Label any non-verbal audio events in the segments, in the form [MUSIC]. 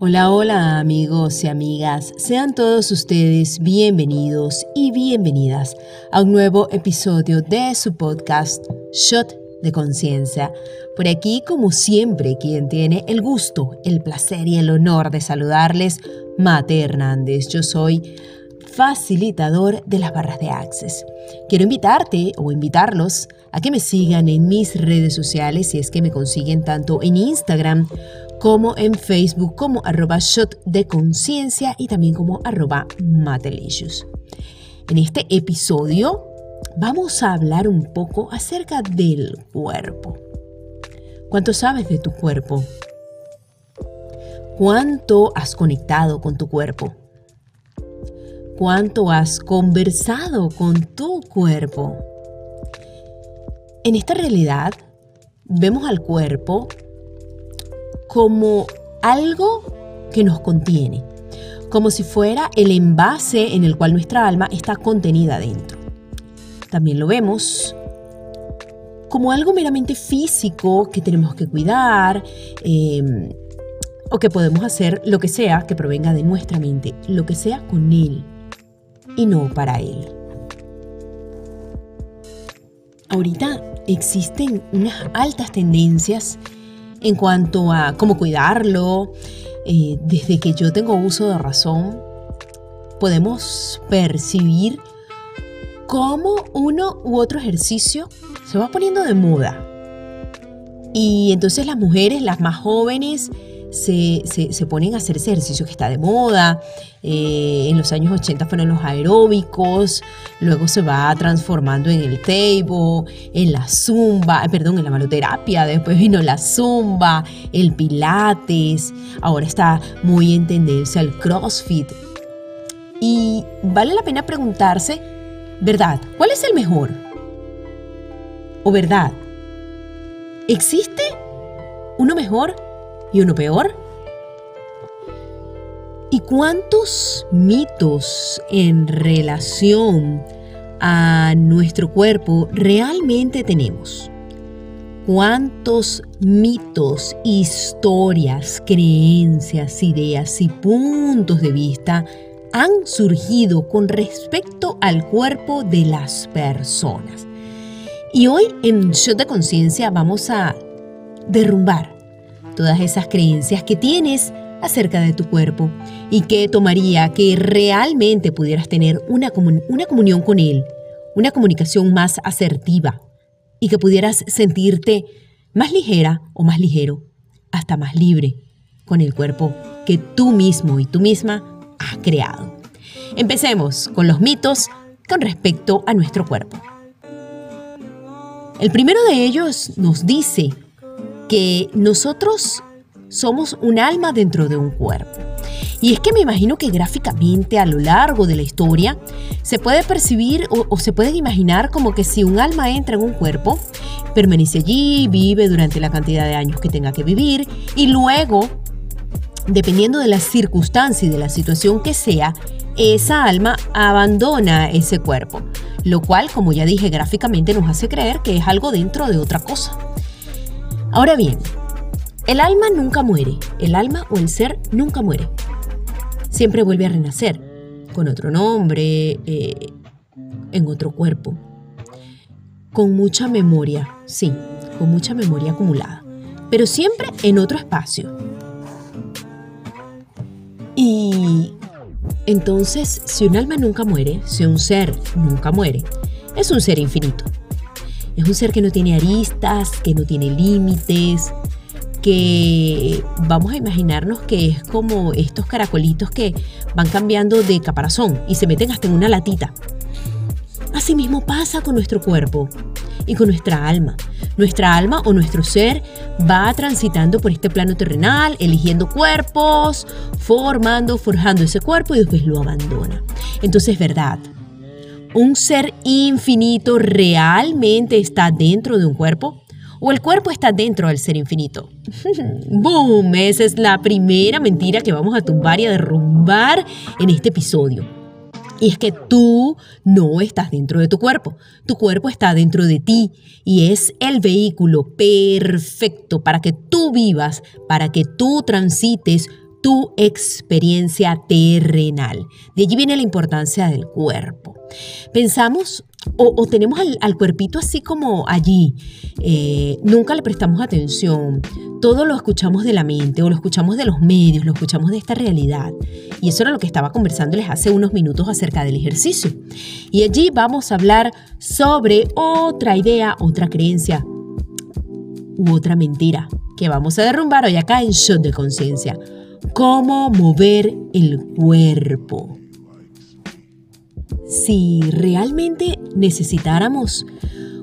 Hola, hola amigos y amigas, sean todos ustedes bienvenidos y bienvenidas a un nuevo episodio de su podcast Shot de Conciencia. Por aquí, como siempre, quien tiene el gusto, el placer y el honor de saludarles, Mate Hernández. Yo soy facilitador de las barras de Access. Quiero invitarte o invitarlos a que me sigan en mis redes sociales si es que me consiguen tanto en Instagram como en Facebook como arroba shot de conciencia y también como arroba matelicious. En este episodio vamos a hablar un poco acerca del cuerpo. ¿Cuánto sabes de tu cuerpo? ¿Cuánto has conectado con tu cuerpo? ¿Cuánto has conversado con tu cuerpo? En esta realidad vemos al cuerpo como algo que nos contiene, como si fuera el envase en el cual nuestra alma está contenida dentro. También lo vemos como algo meramente físico que tenemos que cuidar em, o que podemos hacer lo que sea que provenga de nuestra mente, lo que sea con él y no para él. Ahorita existen unas altas tendencias en cuanto a cómo cuidarlo, eh, desde que yo tengo uso de razón, podemos percibir cómo uno u otro ejercicio se va poniendo de moda. Y entonces las mujeres, las más jóvenes, se, ponen a hacer ese ejercicio que está de moda. Eh, en los años 80 fueron los aeróbicos, luego se va transformando en el table, en la zumba, eh, perdón, en la manoterapia, después vino la zumba, el pilates, ahora está muy en tendencia el crossfit. Y vale la pena preguntarse, ¿verdad? ¿Cuál es el mejor? ¿O verdad? ¿Existe uno mejor? Y uno peor? ¿Y cuántos mitos en relación a nuestro cuerpo realmente tenemos? ¿Cuántos mitos, historias, creencias, ideas y puntos de vista han surgido con respecto al cuerpo de las personas? Y hoy en Shot de Conciencia vamos a derrumbar todas esas creencias que tienes acerca de tu cuerpo y que tomaría que realmente pudieras tener una, una comunión con Él, una comunicación más asertiva y que pudieras sentirte más ligera o más ligero, hasta más libre con el cuerpo que tú mismo y tú misma has creado. Empecemos con los mitos con respecto a nuestro cuerpo. El primero de ellos nos dice que nosotros somos un alma dentro de un cuerpo. Y es que me imagino que gráficamente a lo largo de la historia se puede percibir o, se puede imaginar como que si un alma entra en un cuerpo, permanece allí, vive durante la cantidad de años que tenga que vivir y luego, dependiendo de la circunstancia y de la situación que sea, esa alma abandona ese cuerpo, lo cual, como ya dije gráficamente, nos hace creer que es algo dentro de otra cosa. Ahora bien, el alma nunca muere, el alma o el ser nunca muere. Siempre vuelve a renacer, con otro nombre, eh, en otro cuerpo. Con mucha memoria, sí, con mucha memoria acumulada, pero siempre en otro espacio. Y entonces, si un alma nunca muere, si un ser nunca muere, es un ser infinito. Es un ser que no tiene aristas, que no tiene límites, que vamos a imaginarnos que es como estos caracolitos que van cambiando de caparazón y se meten hasta en una latita. Asimismo pasa con nuestro cuerpo y con nuestra alma. Nuestra alma o nuestro ser va transitando por este plano terrenal, eligiendo cuerpos, formando, forjando ese cuerpo y después lo abandona. Entonces, verdad, ¿Un ser infinito realmente está dentro de un cuerpo? ¿O el cuerpo está dentro del ser infinito? [LAUGHS] ¡Boom! Esa es la primera mentira que vamos a tumbar y a derrumbar en este episodio. Y es que tú no estás dentro de tu cuerpo. Tu cuerpo está dentro de ti y es el vehículo perfecto para que tú vivas, para que tú transites tu experiencia terrenal. De allí viene la importancia del cuerpo. Pensamos o, tenemos al, cuerpito así como allí, eh, nunca le prestamos atención, todo lo escuchamos de la mente o lo escuchamos de los medios, lo escuchamos de esta realidad. Y eso era lo que estaba conversándoles hace unos minutos acerca del ejercicio. Y allí vamos a hablar sobre otra idea, otra creencia u otra mentira que vamos a derrumbar hoy acá en Shot de Conciencia. Cómo mover el cuerpo si realmente necesitáramos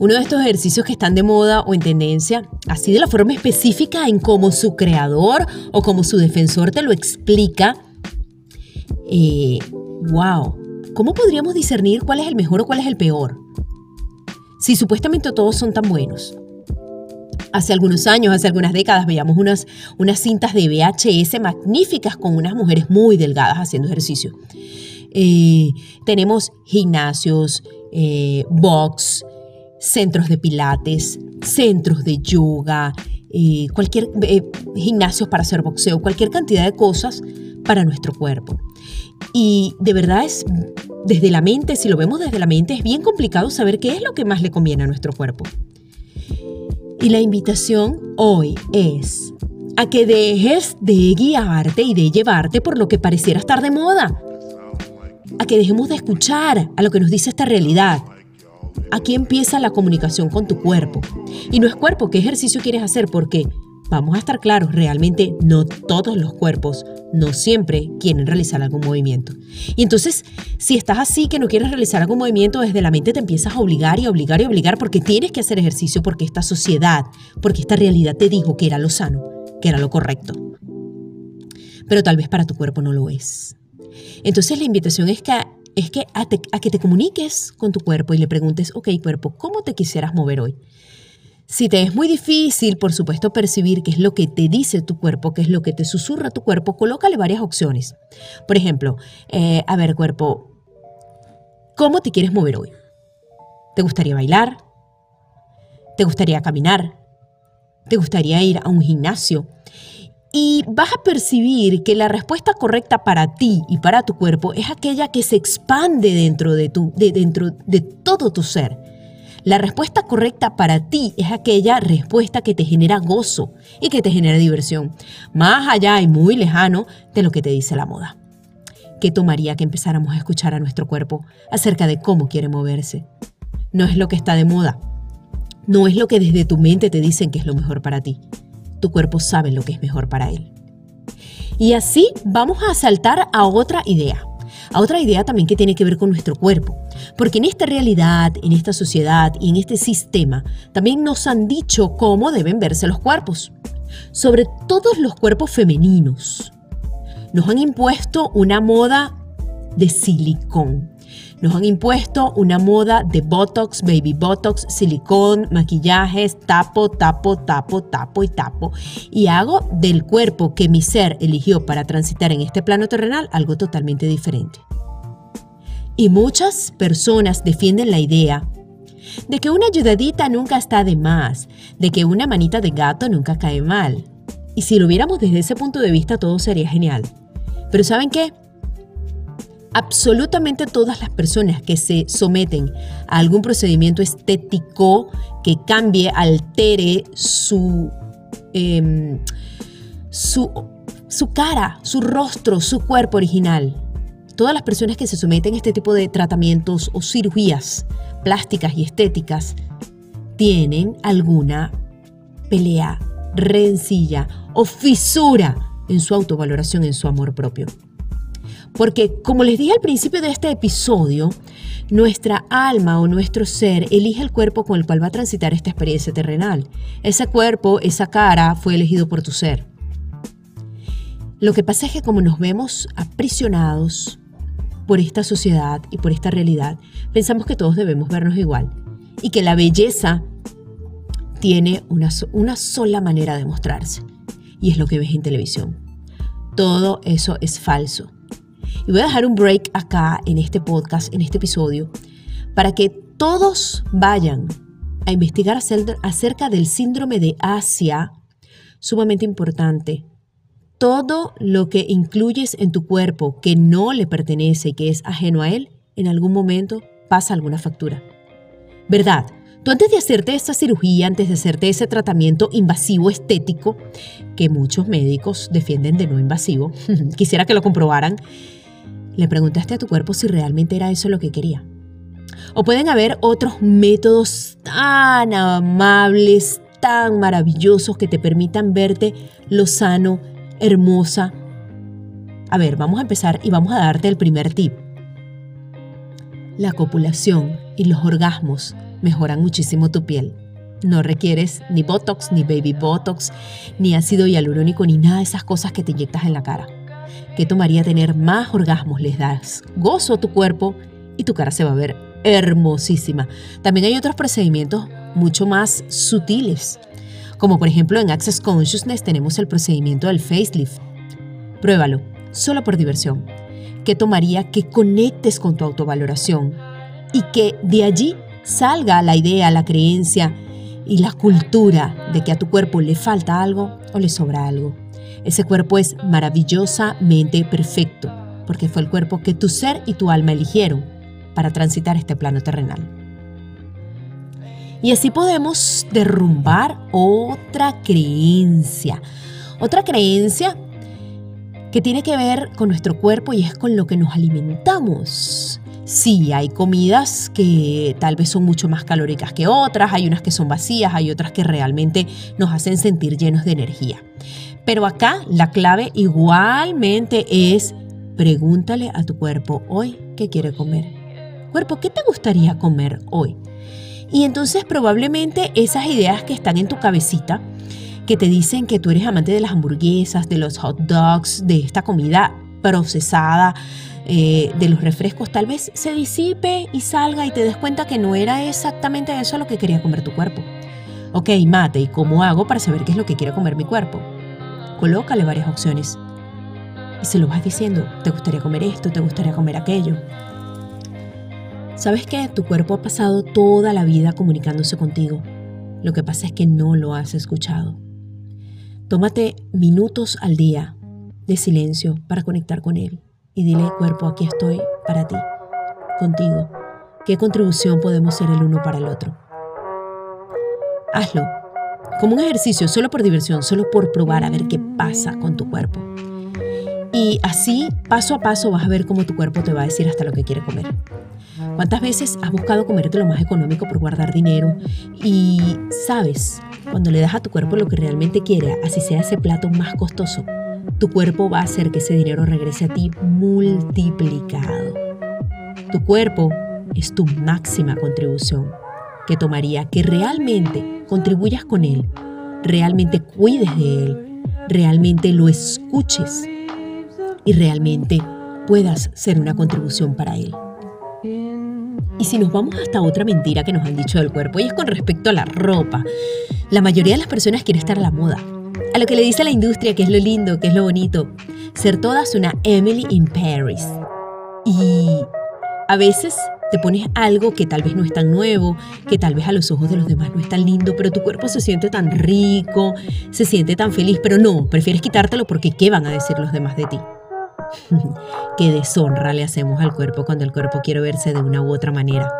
uno de estos ejercicios que están de moda o en tendencia, así de la forma específica en cómo su creador o como su defensor te lo explica, eh, wow, ¿cómo podríamos discernir cuál es el mejor o cuál es el peor? Si supuestamente todos son tan buenos. Hace algunos años, hace algunas décadas, veíamos unas, unas cintas de VHS magníficas con unas mujeres muy delgadas haciendo ejercicio. Eh, tenemos gimnasios, eh, box, centros de pilates, centros de yoga, eh, cualquier gimnasios para hacer boxeo, cualquier cantidad de cosas para nuestro cuerpo. Y de verdad es desde la mente, si lo vemos desde la mente, es bien complicado saber qué es lo que más le conviene a nuestro cuerpo. Y la invitación hoy es a que dejes de guiarte y de llevarte por lo que pareciera estar de moda a que dejemos de escuchar a lo que nos dice esta realidad. Aquí empieza la comunicación con tu cuerpo. Y no es cuerpo, ¿qué ejercicio quieres hacer? Porque, vamos a estar claros, realmente no todos los cuerpos, no siempre quieren realizar algún movimiento. Y entonces, si estás así que no quieres realizar algún movimiento, desde la mente te empiezas a obligar y obligar y obligar porque tienes que hacer ejercicio, porque esta sociedad, porque esta realidad te dijo que era lo sano, que era lo correcto. Pero tal vez para tu cuerpo no lo es. Entonces la invitación es que, es que a, que te comuniques con tu cuerpo y le preguntes, ok cuerpo, ¿cómo te quisieras mover hoy? Si te es muy difícil, por supuesto, percibir qué es lo que te dice tu cuerpo, qué es lo que te susurra tu cuerpo, colócale varias opciones. Por ejemplo, eh, a ver, cuerpo, ¿cómo te quieres mover hoy? ¿Te gustaría bailar? ¿Te gustaría caminar? ¿Te gustaría ir a un gimnasio? Y vas a percibir que la respuesta correcta para ti y para tu cuerpo es aquella que se expande dentro de, tu, de, dentro de todo tu ser. La respuesta correcta para ti es aquella respuesta que te genera gozo y que te genera diversión, más allá y muy lejano de lo que te dice la moda. ¿Qué tomaría que empezáramos a escuchar a nuestro cuerpo acerca de cómo quiere moverse? No es lo que está de moda, no es lo que desde tu mente te dicen que es lo mejor para ti tu cuerpo sabe lo que es mejor para él. Y así vamos a saltar a otra idea, a otra idea también que tiene que ver con nuestro cuerpo. Porque en esta realidad, en esta sociedad y en este sistema, también nos han dicho cómo deben verse los cuerpos. Sobre todos los cuerpos femeninos. Nos han impuesto una moda de silicón. Nos han impuesto una moda de Botox, baby Botox, silicón, maquillajes, tapo, tapo, tapo, tapo y tapo. Y hago del cuerpo que mi ser eligió para transitar en este plano terrenal algo totalmente diferente. Y muchas personas defienden la idea de que una ayudadita nunca está de más, de que una manita de gato nunca cae mal. Y si lo viéramos desde ese punto de vista todo sería genial. Pero ¿saben qué? Absolutamente todas las personas que se someten a algún procedimiento estético que cambie, altere su, em, su, su cara, su rostro, su cuerpo original. Todas las personas que se someten a este tipo de tratamientos o cirugías plásticas y estéticas tienen alguna pelea, rencilla o fisura en su autovaloración, en su amor propio. Porque, como les dije al principio de este episodio, nuestra alma o nuestro ser elige el cuerpo con el cual va a transitar esta experiencia terrenal. Ese cuerpo, esa cara, fue elegido por tu ser. Lo que pasa es que como nos vemos aprisionados por esta sociedad y por esta realidad, pensamos que todos debemos vernos igual y que la belleza tiene una, sola manera de mostrarse y es lo que ves en televisión. Todo eso es falso. Y voy a dejar un break acá en este podcast, en este episodio, para que todos vayan a investigar acerca del síndrome de Asia, sumamente importante, todo lo que incluyes en tu cuerpo que no le pertenece y que es ajeno a él, en algún momento pasa alguna factura. ¿Verdad? Tú antes de hacerte esta cirugía, antes de hacerte ese tratamiento invasivo estético, que muchos médicos defienden de no invasivo, [LAUGHS] quisiera que lo comprobaran, le preguntaste a tu cuerpo si realmente era eso lo que quería. O pueden haber otros métodos tan amables, tan maravillosos que te permitan verte lo sano, hermosa. A ver, vamos a empezar y vamos a darte el primer tip. La copulación y los orgasmos mejoran muchísimo tu piel. No requieres ni Botox, ni Baby Botox, ni ácido hialurónico, ni nada de esas cosas que te inyectas en la cara. ¿Qué tomaría tener más orgasmos? Les das gozo a tu cuerpo y tu cara se va a ver hermosísima. También hay otros procedimientos mucho más sutiles, como por ejemplo en Access Consciousness tenemos el procedimiento del facelift. Pruébalo, solo por diversión. ¿Qué tomaría que conectes con tu autovaloración y que de allí salga la idea, la creencia y la cultura de que a tu cuerpo le falta algo o le sobra algo? Ese cuerpo es maravillosamente perfecto, porque fue el cuerpo que tu ser y tu alma eligieron para transitar este plano terrenal. Y así podemos derrumbar otra creencia. Otra creencia que tiene que ver con nuestro cuerpo y es con lo que nos alimentamos. Sí, hay comidas que tal vez son mucho más calóricas que otras, hay unas que son vacías, hay otras que realmente nos hacen sentir llenos de energía. Pero acá la clave igualmente es pregúntale a tu cuerpo hoy qué quiere comer. Cuerpo, ¿qué te gustaría comer hoy? Y entonces probablemente esas ideas que están en tu cabecita, que te dicen que tú eres amante de las hamburguesas, de los hot dogs, de esta comida procesada, eh, de los refrescos, tal vez se disipe y salga y te des cuenta que no era exactamente eso lo que quería comer tu cuerpo. Ok, mate, ¿y cómo hago para saber qué es lo que quiere comer mi cuerpo? Colócale varias opciones y se lo vas diciendo, te gustaría comer esto, te gustaría comer aquello. ¿Sabes que Tu cuerpo ha pasado toda la vida comunicándose contigo. Lo que pasa es que no lo has escuchado. Tómate minutos al día de silencio para conectar con él y dile, cuerpo, aquí estoy para ti, contigo. ¿Qué contribución podemos ser el uno para el otro? Hazlo, como un ejercicio, solo por diversión, solo por probar a ver qué pasa con tu cuerpo. Y así, paso a paso, vas a ver cómo tu cuerpo te va a decir hasta lo que quiere comer. ¿Cuántas veces has buscado comerte lo más económico por guardar dinero? Y sabes, cuando le das a tu cuerpo lo que realmente quiere, así sea ese plato más costoso, tu cuerpo va a hacer que ese dinero regrese a ti multiplicado. Tu cuerpo es tu máxima contribución, que tomaría que realmente contribuyas con él, realmente cuides de él, realmente lo escuches y realmente puedas ser una contribución para él. Y si nos vamos hasta otra mentira que nos han dicho del cuerpo, y es con respecto a la ropa. La mayoría de las personas quiere estar a la moda. A lo que le dice la industria que es lo lindo, que es lo bonito. Ser todas una Emily in Paris. Y a veces te pones algo que tal vez no es tan nuevo, que tal vez a los ojos de los demás no es tan lindo, pero tu cuerpo se siente tan rico, se siente tan feliz, pero no, prefieres quitártelo porque ¿qué van a decir los demás de ti? [LAUGHS] Qué deshonra le hacemos al cuerpo cuando el cuerpo quiere verse de una u otra manera.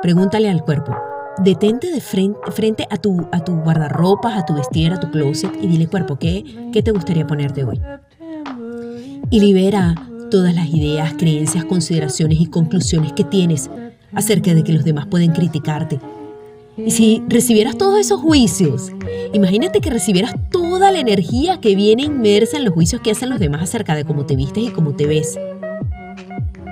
Pregúntale al cuerpo, detente de frente, a, tu, a tu guardarropas, a tu vestir, a tu closet y dile cuerpo, ¿qué, ¿qué te gustaría ponerte hoy? Y libera todas las ideas, creencias, consideraciones y conclusiones que tienes acerca de que los demás pueden criticarte. Y si recibieras todos esos juicios, imagínate que recibieras toda la energía que viene inmersa en los juicios que hacen los demás acerca de cómo te vistes y cómo te ves.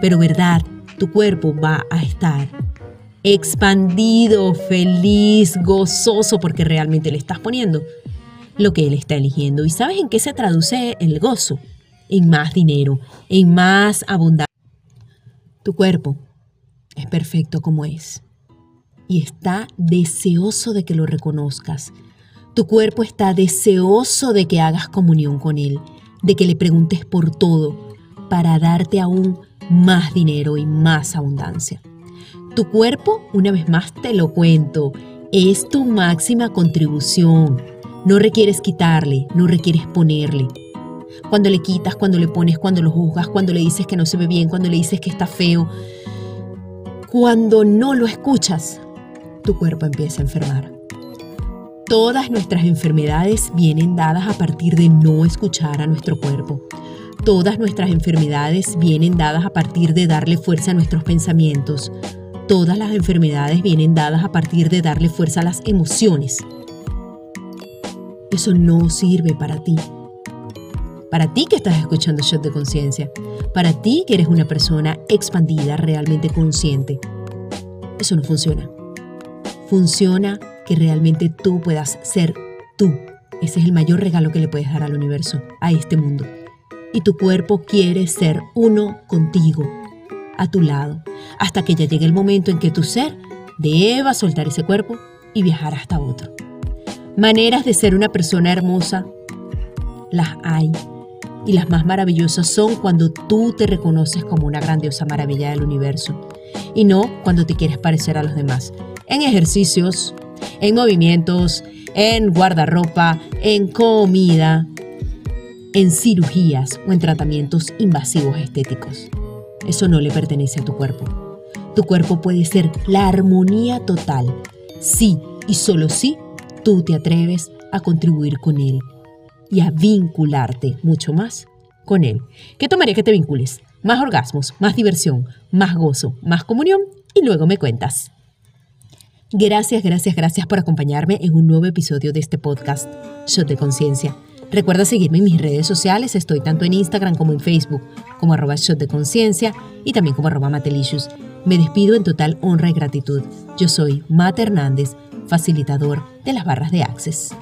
Pero verdad, tu cuerpo va a estar expandido, feliz, gozoso, porque realmente le estás poniendo lo que él está eligiendo. ¿Y sabes en qué se traduce el gozo? En más dinero, en más abundancia. Tu cuerpo es perfecto como es y está deseoso de que lo reconozcas. Tu cuerpo está deseoso de que hagas comunión con Él, de que le preguntes por todo, para darte aún más dinero y más abundancia. Tu cuerpo, una vez más te lo cuento, es tu máxima contribución. No requieres quitarle, no requieres ponerle. Cuando le quitas, cuando le pones, cuando lo juzgas, cuando le dices que no se ve bien, cuando le dices que está feo. Cuando no lo escuchas, tu cuerpo empieza a enfermar. Todas nuestras enfermedades vienen dadas a partir de no escuchar a nuestro cuerpo. Todas nuestras enfermedades vienen dadas a partir de darle fuerza a nuestros pensamientos. Todas las enfermedades vienen dadas a partir de darle fuerza a las emociones. Eso no sirve para ti. Para ti que estás escuchando Shot de Conciencia. Para ti que eres una persona expandida, realmente consciente. Eso no funciona. Funciona que realmente tú puedas ser tú. Ese es el mayor regalo que le puedes dar al universo, a este mundo y tu cuerpo quiere ser uno contigo, a tu lado, hasta que ya llegue el momento en que tu ser deba soltar ese cuerpo y viajar hasta otro. Maneras de ser una persona hermosa, las hay. Y las más maravillosas son cuando tú te reconoces como una grandiosa maravilla del universo. Y no cuando te quieres parecer a los demás. En ejercicios, en movimientos, en guardarropa, en comida, en cirugías o en tratamientos invasivos estéticos. Eso no le pertenece a tu cuerpo. Tu cuerpo puede ser la armonía total, sí y solo si tú te atreves a contribuir con él y a vincularte mucho más con él. ¿Qué tomaría que te vincules? Más orgasmos, más diversión, más gozo, más comunión y luego me cuentas. Gracias, gracias, gracias por acompañarme en un nuevo episodio de este podcast, Shot de Conciencia. Recuerda seguirme en mis redes sociales, estoy tanto en Instagram como en Facebook, como arroba shot de conciencia y también como arroba matelicious. Me despido en total honra y gratitud. Yo soy Mate Hernández, facilitador de las barras de Access.